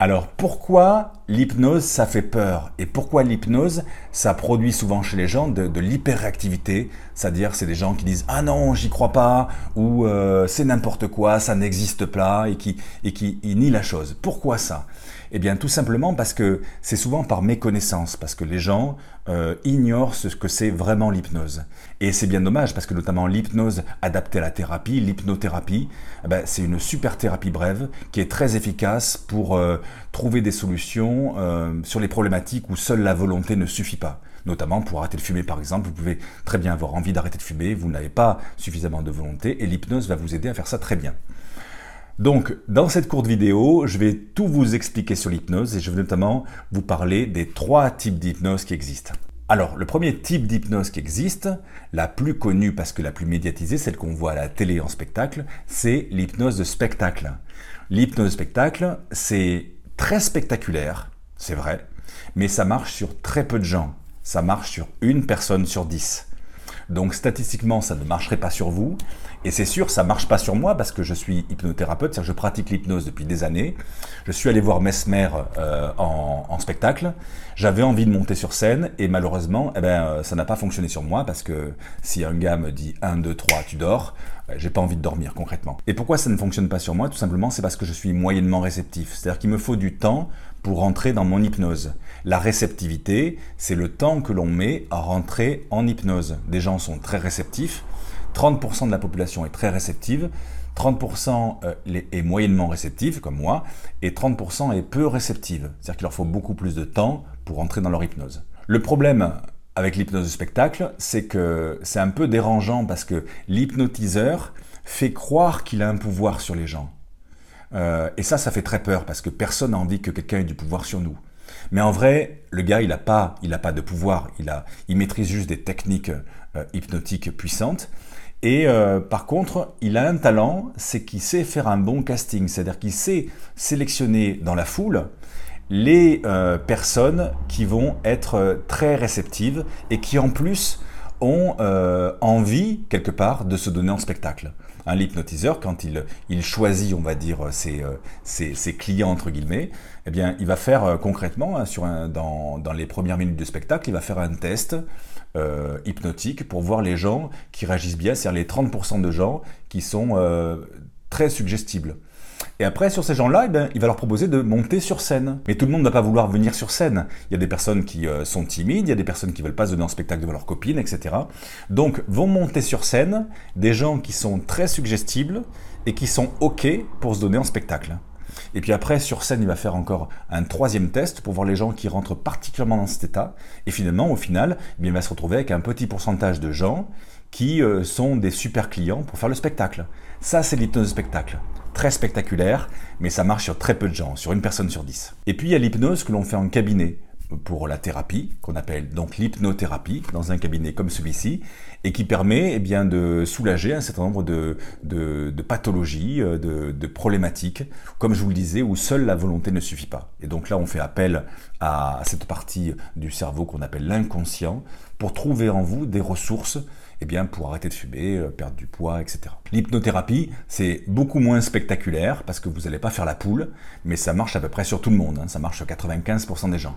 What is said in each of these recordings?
Alors pourquoi l'hypnose ça fait peur. Et pourquoi l'hypnose? Ça produit souvent chez les gens de, l'hyperactivité, c'est-à-dire c'est des gens qui disent ah non j'y crois pas ou euh, c'est n'importe quoi ça n'existe pas et qui et nient la chose. Pourquoi ça? Eh bien tout simplement parce que c'est souvent par méconnaissance parce que les gens euh, ignorent ce que c'est vraiment l'hypnose. Et c'est bien dommage parce que notamment l'hypnose adaptée à la thérapie, l'hypnothérapie, eh ben, c'est une super thérapie brève qui est très efficace pour euh, trouver des solutions euh, sur les problématiques où seule la volonté ne suffit pas. Notamment pour arrêter de fumer par exemple, vous pouvez très bien avoir envie d'arrêter de fumer, vous n'avez pas suffisamment de volonté et l'hypnose va vous aider à faire ça très bien. Donc, dans cette courte vidéo, je vais tout vous expliquer sur l'hypnose et je vais notamment vous parler des trois types d'hypnose qui existent. Alors, le premier type d'hypnose qui existe, la plus connue parce que la plus médiatisée, celle qu'on voit à la télé en spectacle, c'est l'hypnose de spectacle. L'hypnose de spectacle, c'est très spectaculaire, c'est vrai, mais ça marche sur très peu de gens. Ça marche sur une personne sur dix. Donc statistiquement, ça ne marcherait pas sur vous. Et c'est sûr, ça marche pas sur moi parce que je suis hypnothérapeute, c'est-à-dire que je pratique l'hypnose depuis des années. Je suis allé voir Mesmer euh, en, spectacle. J'avais envie de monter sur scène et malheureusement, eh ben, euh, ça n'a pas fonctionné sur moi parce que si un gars me dit 1, 2, 3, tu dors, euh, j'ai pas envie de dormir concrètement. Et pourquoi ça ne fonctionne pas sur moi? Tout simplement, c'est parce que je suis moyennement réceptif. C'est-à-dire qu'il me faut du temps pour rentrer dans mon hypnose. La réceptivité, c'est le temps que l'on met à rentrer en hypnose. Des gens sont très réceptifs, 30% de la population est très réceptive, 30% euh, est moyennement réceptive, comme moi, et 30% est peu réceptive. C'est-à-dire qu'il leur faut beaucoup plus de temps pour entrer dans leur hypnose. Le problème avec l'hypnose de spectacle, c'est que c'est un peu dérangeant parce que l'hypnotiseur fait croire qu'il a un pouvoir sur les gens. Euh, et ça, ça fait très peur parce que personne n'a envie que quelqu'un ait du pouvoir sur nous. Mais en vrai, le gars, il n'a pas, il pas de pouvoir. Il, a, il maîtrise juste des techniques euh, hypnotiques puissantes. Et euh, par contre, il a un talent, c'est qu'il sait faire un bon casting, c'est-à-dire qu'il sait sélectionner dans la foule les personnes qui vont être très réceptives et qui en plus ont envie, quelque part, de se donner en spectacle l'hypnotiseur, quand il, il, choisit, on va dire, ses, euh, ses, clients, entre guillemets, eh bien, il va faire euh, concrètement, hein, sur dans, dans, les premières minutes du spectacle, il va faire un test euh, hypnotique pour voir les gens qui réagissent bien, c'est-à-dire les 30% de gens qui sont très suggestibles. Et après, sur ces gens-là, eh ben, il va leur proposer de monter sur scène. Mais tout le monde ne va pas vouloir venir sur scène. Il y a des personnes qui euh, sont timides, il y a des personnes qui ne veulent pas se donner en spectacle devant leurs copines, etc. Donc, vont monter sur scène des gens qui sont très suggestibles et qui sont OK pour se donner en spectacle. Et puis après, sur scène, il va faire encore un troisième test pour voir les gens qui rentrent particulièrement dans cet état. Et finalement, au final, eh il va se retrouver avec un petit pourcentage de gens qui euh, sont des super clients pour faire le spectacle. Ça, c'est l'hypnose spectacle très spectaculaire, mais ça marche sur très peu de gens, sur une personne sur dix. Et puis il y a l'hypnose que l'on fait en cabinet pour la thérapie, qu'on appelle donc l'hypnothérapie, dans un cabinet comme celui-ci, et qui permet eh bien, de soulager un certain nombre de, de, pathologies, euh, de, de, problématiques, comme je vous le disais, où seule la volonté ne suffit pas. Et donc là, on fait appel à cette partie du cerveau qu'on appelle l'inconscient, pour trouver en vous des ressources eh bien, pour arrêter de fumer, euh, perdre du poids, etc. L'hypnothérapie, c'est beaucoup moins spectaculaire parce que vous n'allez pas faire la poule, mais ça marche à peu près sur tout le monde, hein. ça marche sur 95% des gens.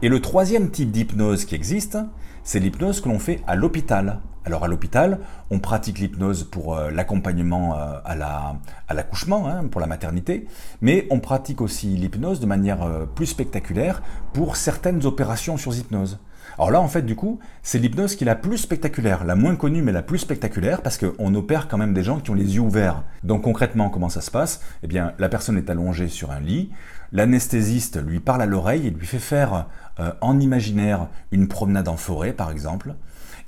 Et le troisième type d'hypnose qui existe, c'est l'hypnose que l'on fait à l'hôpital. Alors à l'hôpital, on pratique l'hypnose pour euh, l'accompagnement euh, à l'accouchement, hein, pour la maternité, mais on pratique aussi l'hypnose de manière plus spectaculaire pour certaines opérations sur hypnose. Alors là, en fait, du coup, c'est l'hypnose qui est la plus spectaculaire, la moins connue, mais la plus spectaculaire, parce qu'on opère quand même des gens qui ont les yeux ouverts. Donc concrètement, comment ça se passe? Eh bien, la personne est allongée sur un lit, l'anesthésiste lui parle à l'oreille et lui fait faire euh, en imaginaire une promenade en forêt, par exemple,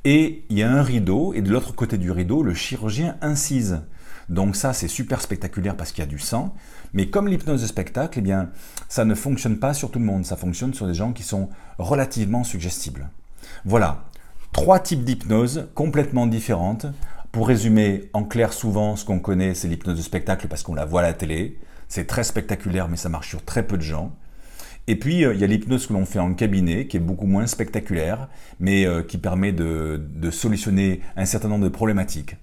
et il y a un rideau, et de l'autre côté du rideau, le chirurgien incise. Donc ça, c'est super spectaculaire parce qu'il y a du sang. Mais comme l'hypnose de spectacle, eh bien, ça ne fonctionne pas sur tout le monde. Ça fonctionne sur des gens qui sont relativement suggestibles. Voilà, trois types d'hypnose complètement différentes. Pour résumer, en clair, souvent, ce qu'on connaît, c'est l'hypnose de spectacle parce qu'on la voit à la télé. C'est très spectaculaire, mais ça marche sur très peu de gens. Et puis, euh, il y a l'hypnose que l'on fait en cabinet, qui est beaucoup moins spectaculaire, mais euh, qui permet de, de solutionner un certain nombre de problématiques.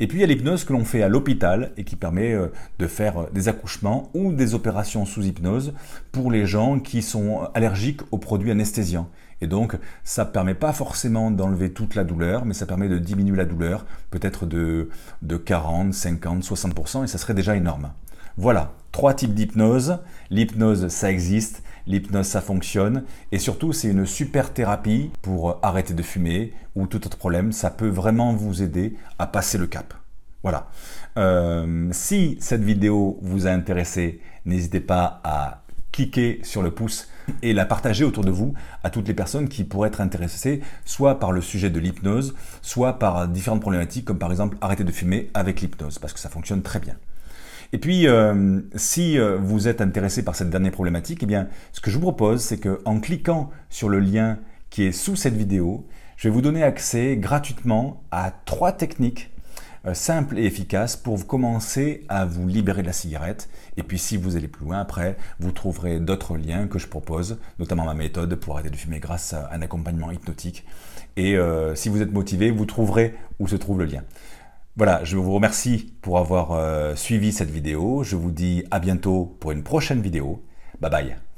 Et puis il y a l'hypnose que l'on fait à l'hôpital et qui permet euh, de faire des accouchements ou des opérations sous hypnose pour les gens qui sont allergiques aux produits anesthésiants. Et donc, ça ne permet pas forcément d'enlever toute la douleur, mais ça permet de diminuer la douleur, peut-être de, de 40, 50, 60%, et ça serait déjà énorme. Voilà, trois types d'hypnose. L'hypnose, ça existe. L'hypnose, ça fonctionne. Et surtout, c'est une super thérapie pour arrêter de fumer ou tout autre problème. Ça peut vraiment vous aider à passer le cap. Voilà. Euh, si cette vidéo vous a intéressé, n'hésitez pas à cliquer sur le pouce et la partager autour de vous à toutes les personnes qui pourraient être intéressées soit par le sujet de l'hypnose, soit par différentes problématiques comme par exemple arrêter de fumer avec l'hypnose parce que ça fonctionne très bien. Et puis, euh, si euh, vous êtes intéressé par cette dernière problématique, eh bien, ce que je vous propose, c'est qu'en cliquant sur le lien qui est sous cette vidéo, je vais vous donner accès gratuitement à trois techniques euh, simples et efficaces pour commencer à vous libérer de la cigarette. Et puis, si vous allez plus loin après, vous trouverez d'autres liens que je propose, notamment ma méthode pour arrêter de fumer grâce à un accompagnement hypnotique. Et si vous êtes motivé, vous trouverez où se trouve le lien. Voilà, je vous remercie pour avoir euh, suivi cette vidéo. Je vous dis à bientôt pour une prochaine vidéo. Bye bye.